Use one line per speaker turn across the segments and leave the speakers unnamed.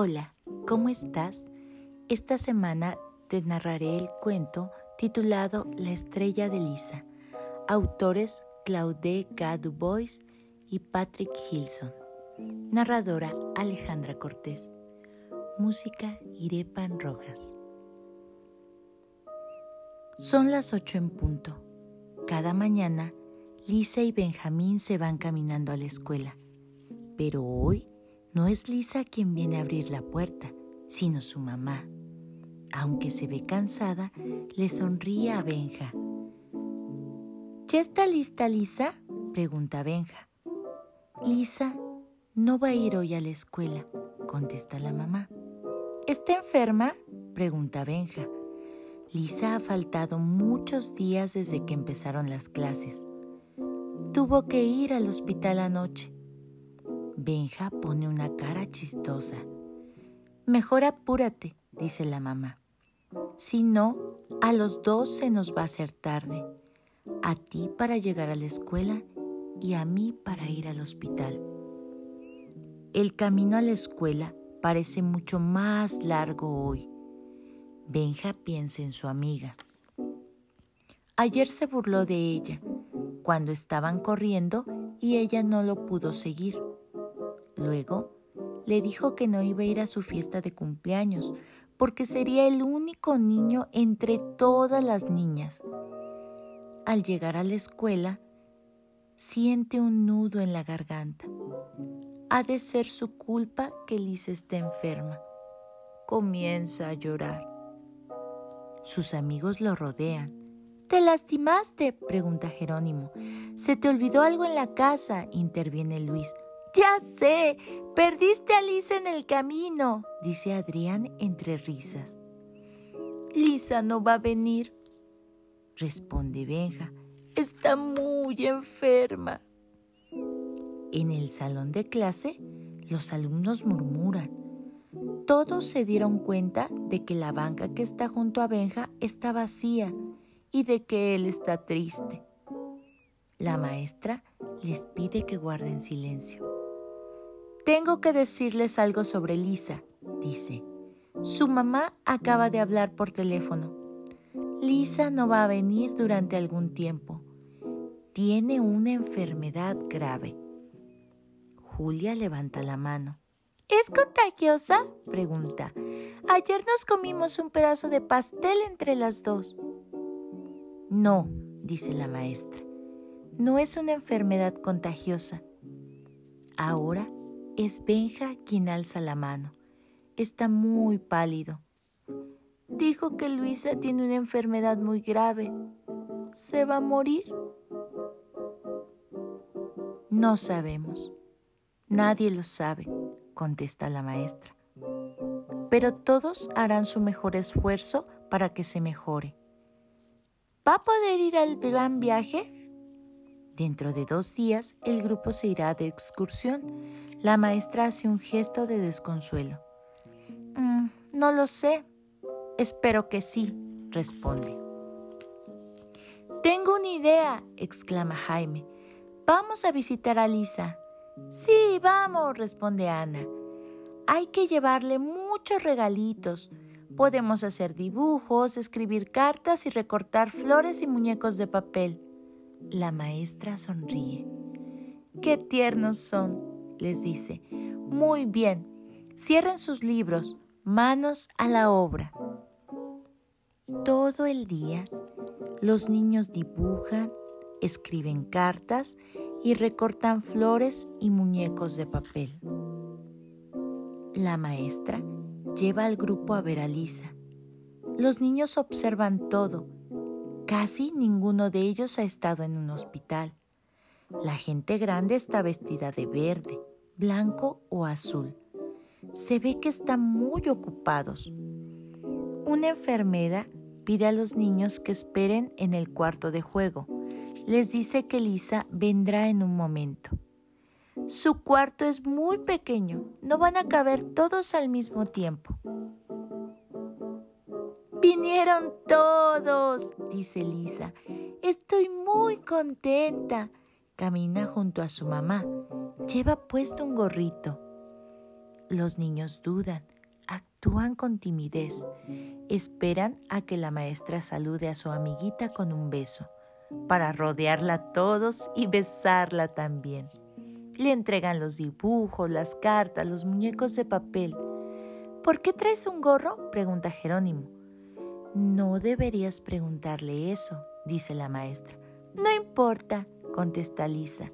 Hola, ¿cómo estás? Esta semana te narraré el cuento titulado La estrella de Lisa, autores Claude K. Dubois y Patrick Hilson. Narradora Alejandra Cortés. Música Irepan Rojas. Son las ocho en punto. Cada mañana, Lisa y Benjamín se van caminando a la escuela. Pero hoy no es Lisa quien viene a abrir la puerta, sino su mamá. Aunque se ve cansada, le sonríe a Benja. ¿Ya está lista Lisa? pregunta Benja. Lisa no va a ir hoy a la escuela, contesta la mamá. ¿Está enferma? pregunta Benja. Lisa ha faltado muchos días desde que empezaron las clases. Tuvo que ir al hospital anoche. Benja pone una cara chistosa. Mejor apúrate, dice la mamá. Si no, a los dos se nos va a hacer tarde. A ti para llegar a la escuela y a mí para ir al hospital. El camino a la escuela parece mucho más largo hoy. Benja piensa en su amiga. Ayer se burló de ella cuando estaban corriendo y ella no lo pudo seguir. Luego le dijo que no iba a ir a su fiesta de cumpleaños porque sería el único niño entre todas las niñas. Al llegar a la escuela, siente un nudo en la garganta. Ha de ser su culpa que Lisa esté enferma. Comienza a llorar. Sus amigos lo rodean. ¿Te lastimaste? pregunta Jerónimo. Se te olvidó algo en la casa, interviene Luis. Ya sé, perdiste a Lisa en el camino, dice Adrián entre risas. Lisa no va a venir, responde Benja. Está muy enferma. En el salón de clase, los alumnos murmuran. Todos se dieron cuenta de que la banca que está junto a Benja está vacía y de que él está triste. La maestra les pide que guarden silencio. Tengo que decirles algo sobre Lisa, dice. Su mamá acaba de hablar por teléfono. Lisa no va a venir durante algún tiempo. Tiene una enfermedad grave. Julia levanta la mano. ¿Es contagiosa? pregunta. Ayer nos comimos un pedazo de pastel entre las dos. No, dice la maestra. No es una enfermedad contagiosa. Ahora es Benja quien alza la mano. Está muy pálido. Dijo que Luisa tiene una enfermedad muy grave. ¿Se va a morir? No sabemos. Nadie lo sabe, contesta la maestra. Pero todos harán su mejor esfuerzo para que se mejore. ¿Va a poder ir al gran viaje? Dentro de dos días el grupo se irá de excursión. La maestra hace un gesto de desconsuelo. Mm, no lo sé. Espero que sí, responde. Tengo una idea, exclama Jaime. Vamos a visitar a Lisa. Sí, vamos, responde Ana. Hay que llevarle muchos regalitos. Podemos hacer dibujos, escribir cartas y recortar flores y muñecos de papel. La maestra sonríe. ¡Qué tiernos son! Les dice. Muy bien, cierren sus libros, manos a la obra. Todo el día, los niños dibujan, escriben cartas y recortan flores y muñecos de papel. La maestra lleva al grupo a ver a Lisa. Los niños observan todo Casi ninguno de ellos ha estado en un hospital. La gente grande está vestida de verde, blanco o azul. Se ve que están muy ocupados. Una enfermera pide a los niños que esperen en el cuarto de juego. Les dice que Lisa vendrá en un momento. Su cuarto es muy pequeño, no van a caber todos al mismo tiempo. Vinieron todos, dice Lisa. Estoy muy contenta. Camina junto a su mamá. Lleva puesto un gorrito. los niños dudan, actúan con timidez, esperan a que la maestra salude a su amiguita con un beso, para rodearla todos y besarla también. Le entregan los dibujos, las cartas, los muñecos de papel. ¿Por qué traes un gorro? pregunta Jerónimo. No deberías preguntarle eso, dice la maestra. No importa, contesta Lisa.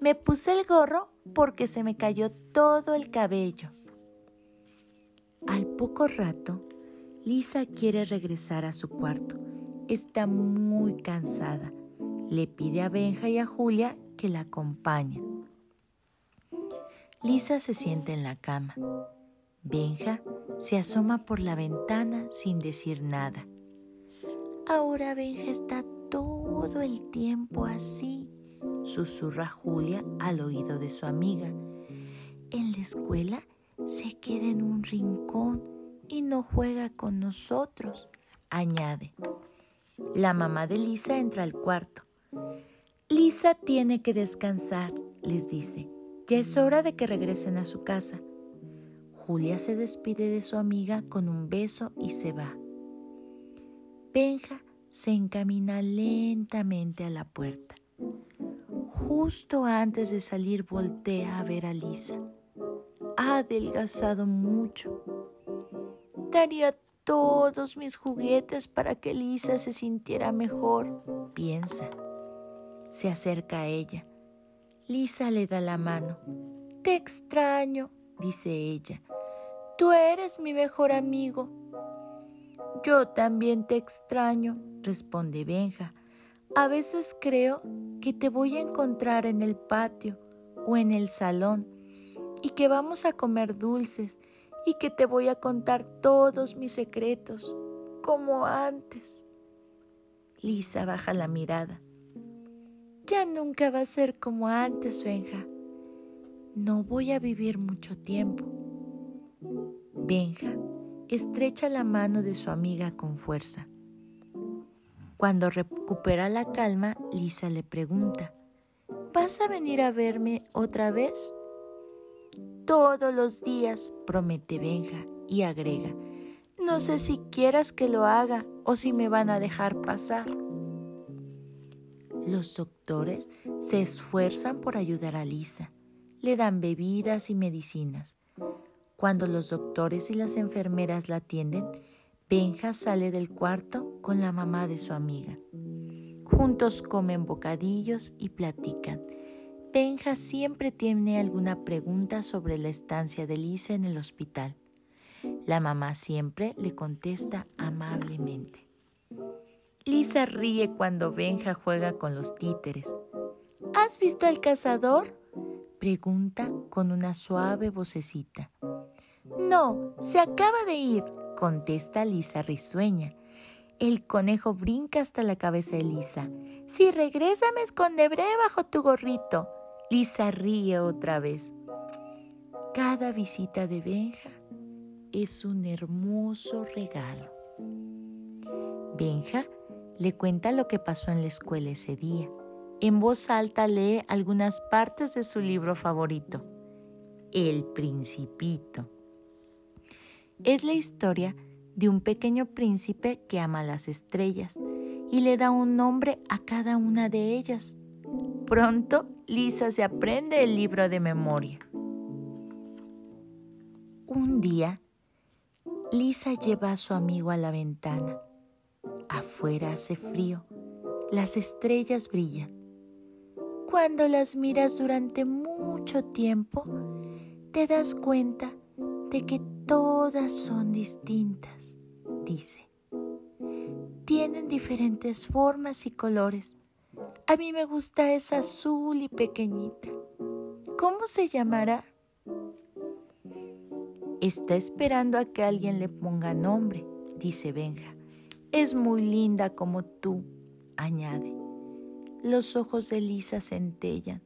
Me puse el gorro porque se me cayó todo el cabello. Al poco rato, Lisa quiere regresar a su cuarto. Está muy cansada. Le pide a Benja y a Julia que la acompañen. Lisa se sienta en la cama. Benja se asoma por la ventana sin decir nada. Ahora Benja está todo el tiempo así, susurra Julia al oído de su amiga. En la escuela se queda en un rincón y no juega con nosotros, añade. La mamá de Lisa entra al cuarto. Lisa tiene que descansar, les dice. Ya es hora de que regresen a su casa. Julia se despide de su amiga con un beso y se va. Benja se encamina lentamente a la puerta. Justo antes de salir voltea a ver a Lisa. Ha adelgazado mucho. Daría todos mis juguetes para que Lisa se sintiera mejor, piensa. Se acerca a ella. Lisa le da la mano. Te extraño, dice ella. Tú eres mi mejor amigo. Yo también te extraño, responde Benja. A veces creo que te voy a encontrar en el patio o en el salón y que vamos a comer dulces y que te voy a contar todos mis secretos, como antes. Lisa baja la mirada. Ya nunca va a ser como antes, Benja. No voy a vivir mucho tiempo. Benja estrecha la mano de su amiga con fuerza. Cuando recupera la calma, Lisa le pregunta, ¿vas a venir a verme otra vez? Todos los días, promete Benja y agrega, no sé si quieras que lo haga o si me van a dejar pasar. Los doctores se esfuerzan por ayudar a Lisa. Le dan bebidas y medicinas. Cuando los doctores y las enfermeras la atienden, Benja sale del cuarto con la mamá de su amiga. Juntos comen bocadillos y platican. Benja siempre tiene alguna pregunta sobre la estancia de Lisa en el hospital. La mamá siempre le contesta amablemente. Lisa ríe cuando Benja juega con los títeres. ¿Has visto al cazador? Pregunta con una suave vocecita. No, se acaba de ir, contesta Lisa risueña. El conejo brinca hasta la cabeza de Lisa. Si regresa me esconderé bajo tu gorrito. Lisa ríe otra vez. Cada visita de Benja es un hermoso regalo. Benja le cuenta lo que pasó en la escuela ese día. En voz alta lee algunas partes de su libro favorito, El Principito es la historia de un pequeño príncipe que ama las estrellas y le da un nombre a cada una de ellas. Pronto, Lisa se aprende el libro de memoria. Un día, Lisa lleva a su amigo a la ventana. Afuera hace frío, las estrellas brillan. Cuando las miras durante mucho tiempo, te das cuenta de que todas son distintas, dice. Tienen diferentes formas y colores. A mí me gusta esa azul y pequeñita. ¿Cómo se llamará? Está esperando a que alguien le ponga nombre, dice Benja. Es muy linda como tú, añade. Los ojos de Lisa centellan.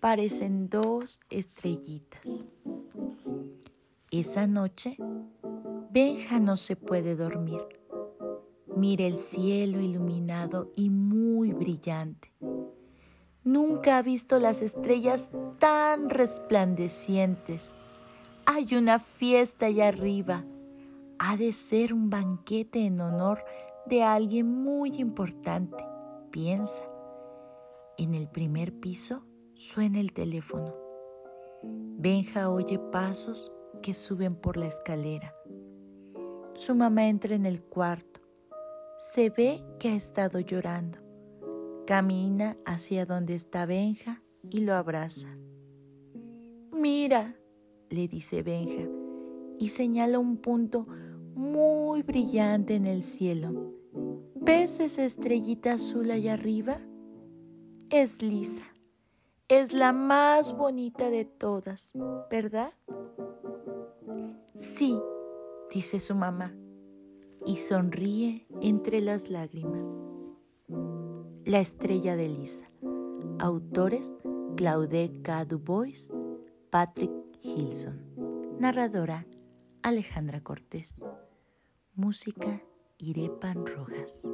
Parecen dos estrellitas. Esa noche, Benja no se puede dormir. Mira el cielo iluminado y muy brillante. Nunca ha visto las estrellas tan resplandecientes. hay una fiesta allá arriba. Ha de ser un banquete en honor de alguien muy importante, piensa. En el primer piso suena el teléfono. Benja oye pasos que suben por la escalera. Su mamá entra en el cuarto. Se ve que ha estado llorando. Camina hacia donde está Benja y lo abraza. Mira, le dice Benja y señala un punto muy brillante en el cielo. ¿Ves esa estrellita azul allá arriba? Es Lisa. Es la más bonita de todas, ¿verdad? Sí, dice su mamá, y sonríe entre las lágrimas. La estrella de Lisa. Autores Claude K. Dubois, Patrick Hilson. Narradora Alejandra Cortés. Música Irepan Rojas.